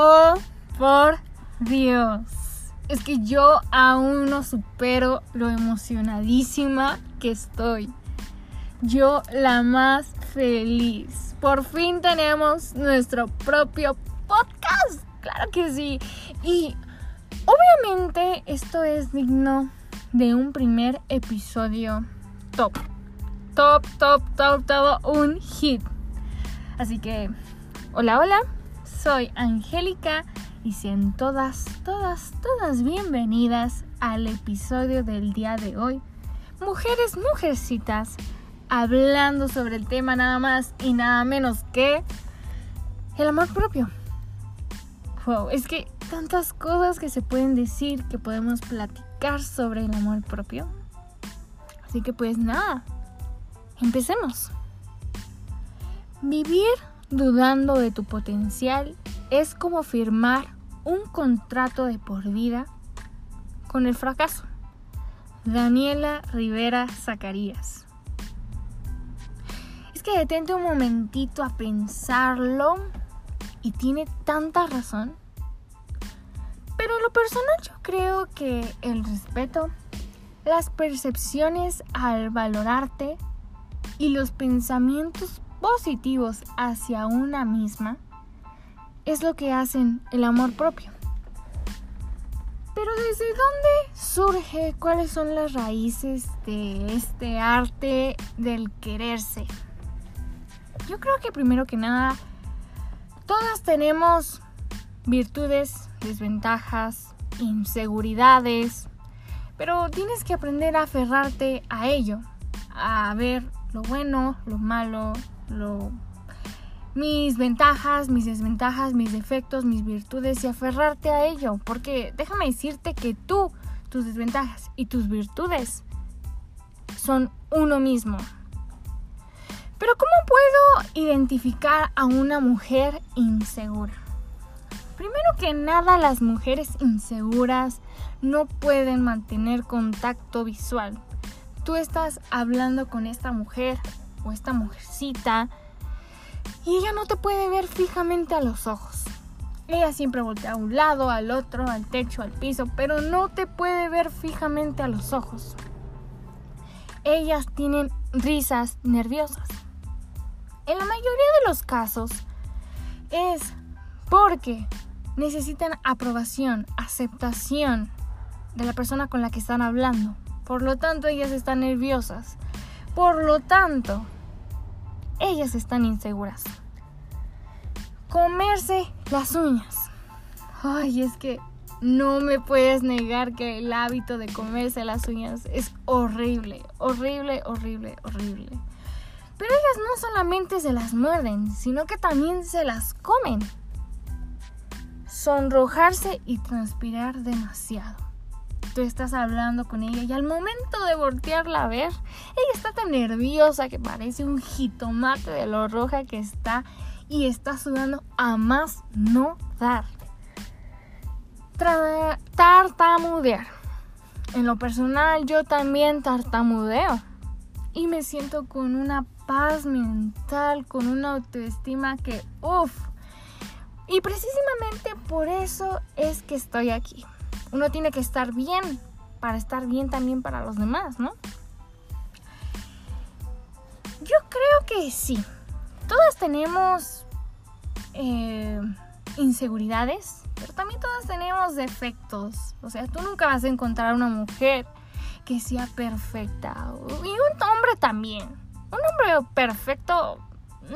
Oh, por Dios. Es que yo aún no supero lo emocionadísima que estoy. Yo la más feliz. Por fin tenemos nuestro propio podcast. Claro que sí. Y obviamente esto es digno de un primer episodio top. Top, top, top, todo un hit. Así que, hola, hola. Soy Angélica y sean todas, todas, todas bienvenidas al episodio del día de hoy. Mujeres, mujercitas, hablando sobre el tema nada más y nada menos que el amor propio. Wow, es que tantas cosas que se pueden decir, que podemos platicar sobre el amor propio. Así que pues nada, empecemos. Vivir dudando de tu potencial es como firmar un contrato de por vida con el fracaso. Daniela Rivera Zacarías. Es que detente un momentito a pensarlo y tiene tanta razón. Pero lo personal yo creo que el respeto, las percepciones al valorarte y los pensamientos positivos hacia una misma es lo que hacen el amor propio. Pero ¿desde dónde surge? ¿Cuáles son las raíces de este arte del quererse? Yo creo que primero que nada, todas tenemos virtudes, desventajas, inseguridades, pero tienes que aprender a aferrarte a ello, a ver lo bueno, lo malo, mis ventajas, mis desventajas, mis defectos, mis virtudes y aferrarte a ello. Porque déjame decirte que tú, tus desventajas y tus virtudes son uno mismo. Pero ¿cómo puedo identificar a una mujer insegura? Primero que nada, las mujeres inseguras no pueden mantener contacto visual. Tú estás hablando con esta mujer esta mujercita y ella no te puede ver fijamente a los ojos. Ella siempre voltea a un lado, al otro, al techo, al piso, pero no te puede ver fijamente a los ojos. Ellas tienen risas nerviosas. En la mayoría de los casos es porque necesitan aprobación, aceptación de la persona con la que están hablando. Por lo tanto, ellas están nerviosas. Por lo tanto, ellas están inseguras. Comerse las uñas. Ay, es que no me puedes negar que el hábito de comerse las uñas es horrible, horrible, horrible, horrible. Pero ellas no solamente se las muerden, sino que también se las comen. Sonrojarse y transpirar demasiado tú estás hablando con ella y al momento de voltearla a ver, ella está tan nerviosa que parece un jitomate de lo roja que está y está sudando a más no dar. tartamudear. En lo personal yo también tartamudeo y me siento con una paz mental, con una autoestima que, uff. Y precisamente por eso es que estoy aquí uno tiene que estar bien para estar bien también para los demás, ¿no? Yo creo que sí. Todas tenemos eh, inseguridades, pero también todas tenemos defectos. O sea, tú nunca vas a encontrar una mujer que sea perfecta. Y un hombre también. Un hombre perfecto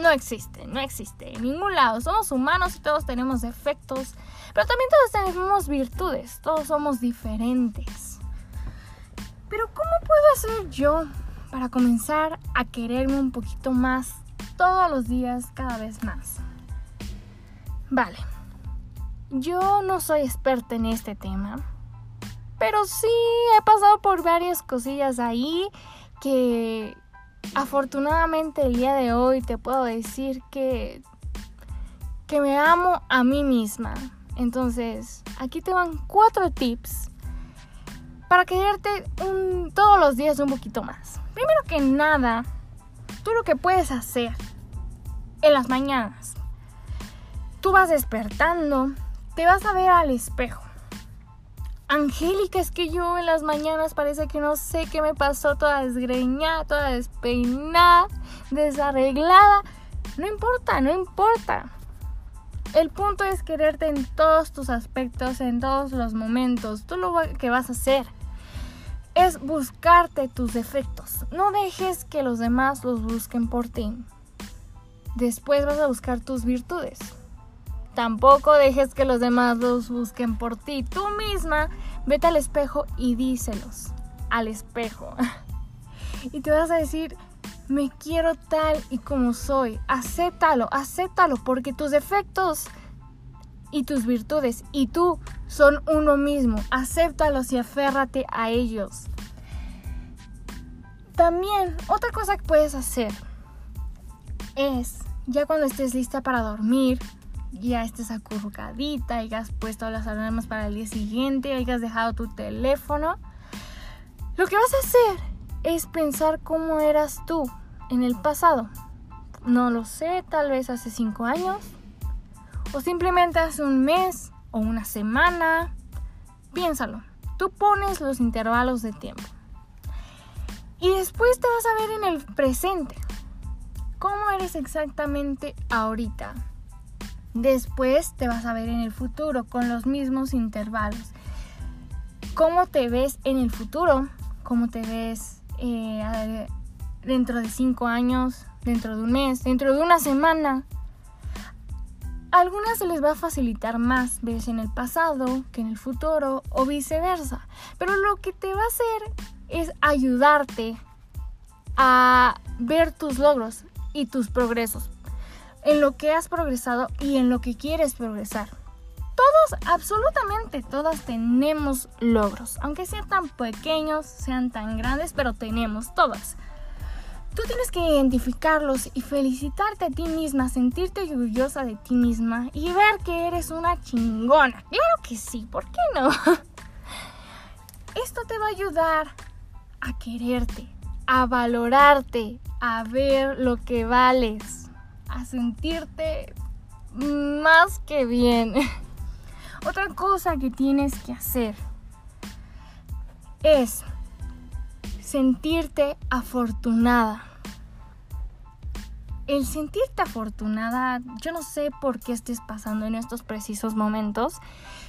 no existe, no existe en ningún lado. Somos humanos y todos tenemos defectos, pero también todos tenemos virtudes, todos somos diferentes. Pero ¿cómo puedo hacer yo para comenzar a quererme un poquito más todos los días, cada vez más? Vale, yo no soy experta en este tema, pero sí he pasado por varias cosillas ahí que afortunadamente el día de hoy te puedo decir que, que me amo a mí misma. Entonces, aquí te van cuatro tips para quererte un, todos los días un poquito más. Primero que nada, tú lo que puedes hacer en las mañanas. Tú vas despertando, te vas a ver al espejo. Angélica, es que yo en las mañanas parece que no sé qué me pasó, toda desgreñada, toda despeinada, desarreglada. No importa, no importa. El punto es quererte en todos tus aspectos, en todos los momentos. Tú lo que vas a hacer es buscarte tus defectos. No dejes que los demás los busquen por ti. Después vas a buscar tus virtudes. Tampoco dejes que los demás los busquen por ti. Tú misma vete al espejo y díselos al espejo. y te vas a decir, me quiero tal y como soy. Acéptalo, acéptalo, porque tus defectos y tus virtudes y tú son uno mismo. Acéptalos y aférrate a ellos. También, otra cosa que puedes hacer es, ya cuando estés lista para dormir, ya estés acurrucadita, hayas puesto las alarmas para el día siguiente, hayas dejado tu teléfono, lo que vas a hacer es pensar cómo eras tú en el pasado. No lo sé, tal vez hace cinco años, o simplemente hace un mes o una semana. Piénsalo. Tú pones los intervalos de tiempo. Y después te vas a ver en el presente. ¿Cómo eres exactamente ahorita? Después te vas a ver en el futuro con los mismos intervalos. ¿Cómo te ves en el futuro? ¿Cómo te ves eh, dentro de cinco años? ¿Dentro de un mes? ¿Dentro de una semana? Algunas se les va a facilitar más verse en el pasado que en el futuro o viceversa. Pero lo que te va a hacer es ayudarte a ver tus logros y tus progresos en lo que has progresado y en lo que quieres progresar. Todos, absolutamente todas tenemos logros, aunque sean tan pequeños, sean tan grandes, pero tenemos todas. Tú tienes que identificarlos y felicitarte a ti misma, sentirte orgullosa de ti misma y ver que eres una chingona. Claro que sí, ¿por qué no? Esto te va a ayudar a quererte, a valorarte, a ver lo que vales a sentirte más que bien. Otra cosa que tienes que hacer es sentirte afortunada. El sentirte afortunada, yo no sé por qué estés pasando en estos precisos momentos.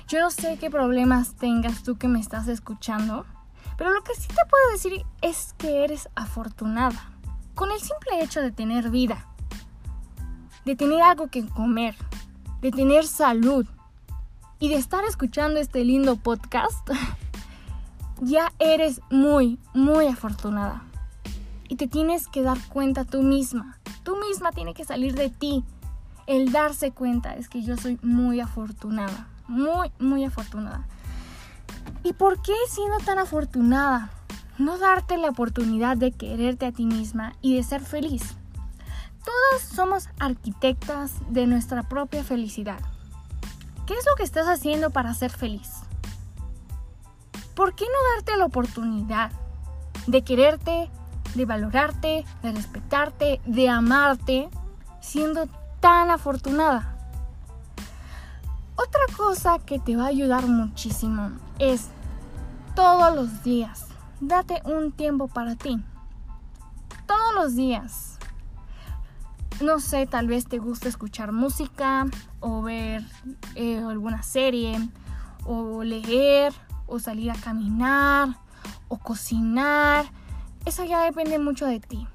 Yo no sé qué problemas tengas tú que me estás escuchando. Pero lo que sí te puedo decir es que eres afortunada. Con el simple hecho de tener vida de tener algo que comer, de tener salud y de estar escuchando este lindo podcast, ya eres muy, muy afortunada. Y te tienes que dar cuenta tú misma. Tú misma tiene que salir de ti. El darse cuenta es que yo soy muy afortunada. Muy, muy afortunada. ¿Y por qué siendo tan afortunada? No darte la oportunidad de quererte a ti misma y de ser feliz. Todas somos arquitectas de nuestra propia felicidad. ¿Qué es lo que estás haciendo para ser feliz? ¿Por qué no darte la oportunidad de quererte, de valorarte, de respetarte, de amarte, siendo tan afortunada? Otra cosa que te va a ayudar muchísimo es todos los días, date un tiempo para ti. Todos los días no sé, tal vez te gusta escuchar música o ver eh, alguna serie o leer o salir a caminar o cocinar. Eso ya depende mucho de ti.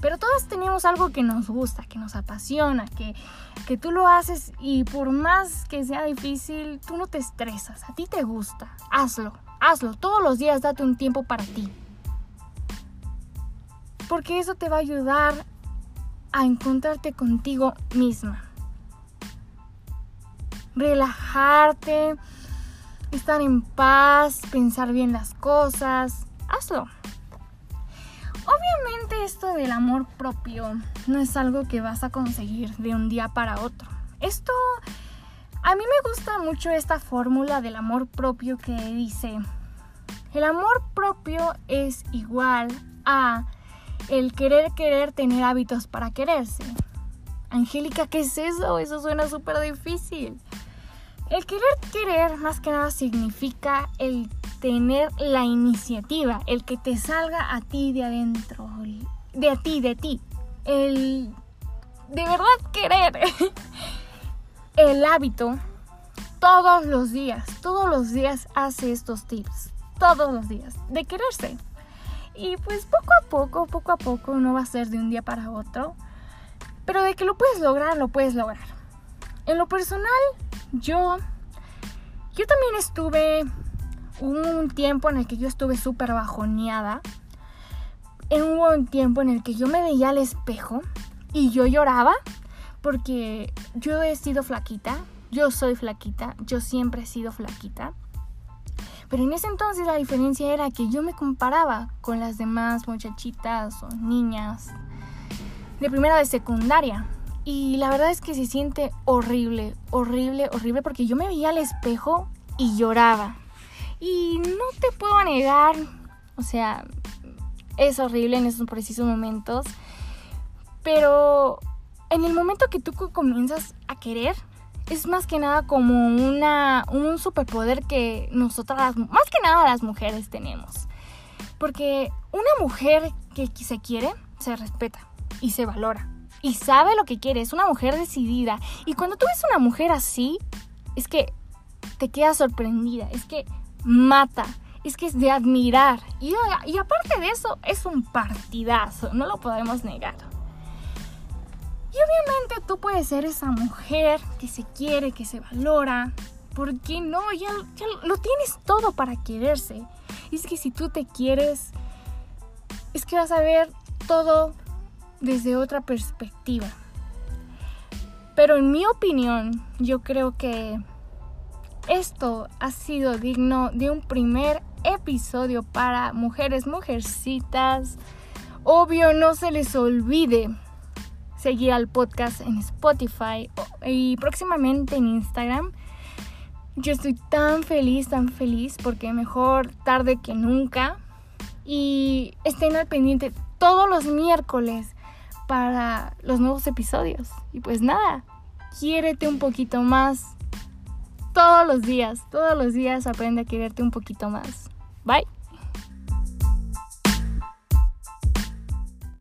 Pero todos tenemos algo que nos gusta, que nos apasiona, que, que tú lo haces y por más que sea difícil, tú no te estresas, a ti te gusta. Hazlo, hazlo. Todos los días date un tiempo para ti. Porque eso te va a ayudar a encontrarte contigo misma. Relajarte, estar en paz, pensar bien las cosas. Hazlo. Obviamente esto del amor propio no es algo que vas a conseguir de un día para otro. Esto, a mí me gusta mucho esta fórmula del amor propio que dice, el amor propio es igual a el querer querer tener hábitos para quererse. Angélica, ¿qué es eso? Eso suena súper difícil. El querer querer más que nada significa el tener la iniciativa, el que te salga a ti de adentro, de a ti, de ti. El de verdad querer. El hábito todos los días, todos los días hace estos tips, todos los días, de quererse. Y pues poco a poco, poco a poco, no va a ser de un día para otro, pero de que lo puedes lograr, lo puedes lograr. En lo personal, yo, yo también estuve un tiempo en el que yo estuve súper bajoneada. En un tiempo en el que yo me veía al espejo y yo lloraba porque yo he sido flaquita, yo soy flaquita, yo siempre he sido flaquita. Pero en ese entonces la diferencia era que yo me comparaba con las demás muchachitas o niñas de primera de secundaria. Y la verdad es que se siente horrible, horrible, horrible porque yo me veía al espejo y lloraba. Y no te puedo negar, o sea, es horrible en esos precisos momentos. Pero en el momento que tú comienzas a querer, es más que nada como una, un superpoder que nosotras, más que nada las mujeres tenemos. Porque una mujer que se quiere, se respeta y se valora. Y sabe lo que quiere, es una mujer decidida. Y cuando tú ves una mujer así, es que te quedas sorprendida, es que mata, es que es de admirar. Y, y aparte de eso, es un partidazo, no lo podemos negar. Y obviamente tú puedes ser esa mujer que se quiere, que se valora. ¿Por qué no? Ya, ya lo tienes todo para quererse. Y es que si tú te quieres, es que vas a ver todo desde otra perspectiva. Pero en mi opinión, yo creo que esto ha sido digno de un primer episodio para mujeres, mujercitas. Obvio, no se les olvide seguir al podcast en Spotify y próximamente en Instagram. Yo estoy tan feliz, tan feliz porque mejor tarde que nunca. Y estén al pendiente todos los miércoles para los nuevos episodios. Y pues nada, quiérete un poquito más. Todos los días, todos los días aprende a quererte un poquito más. Bye.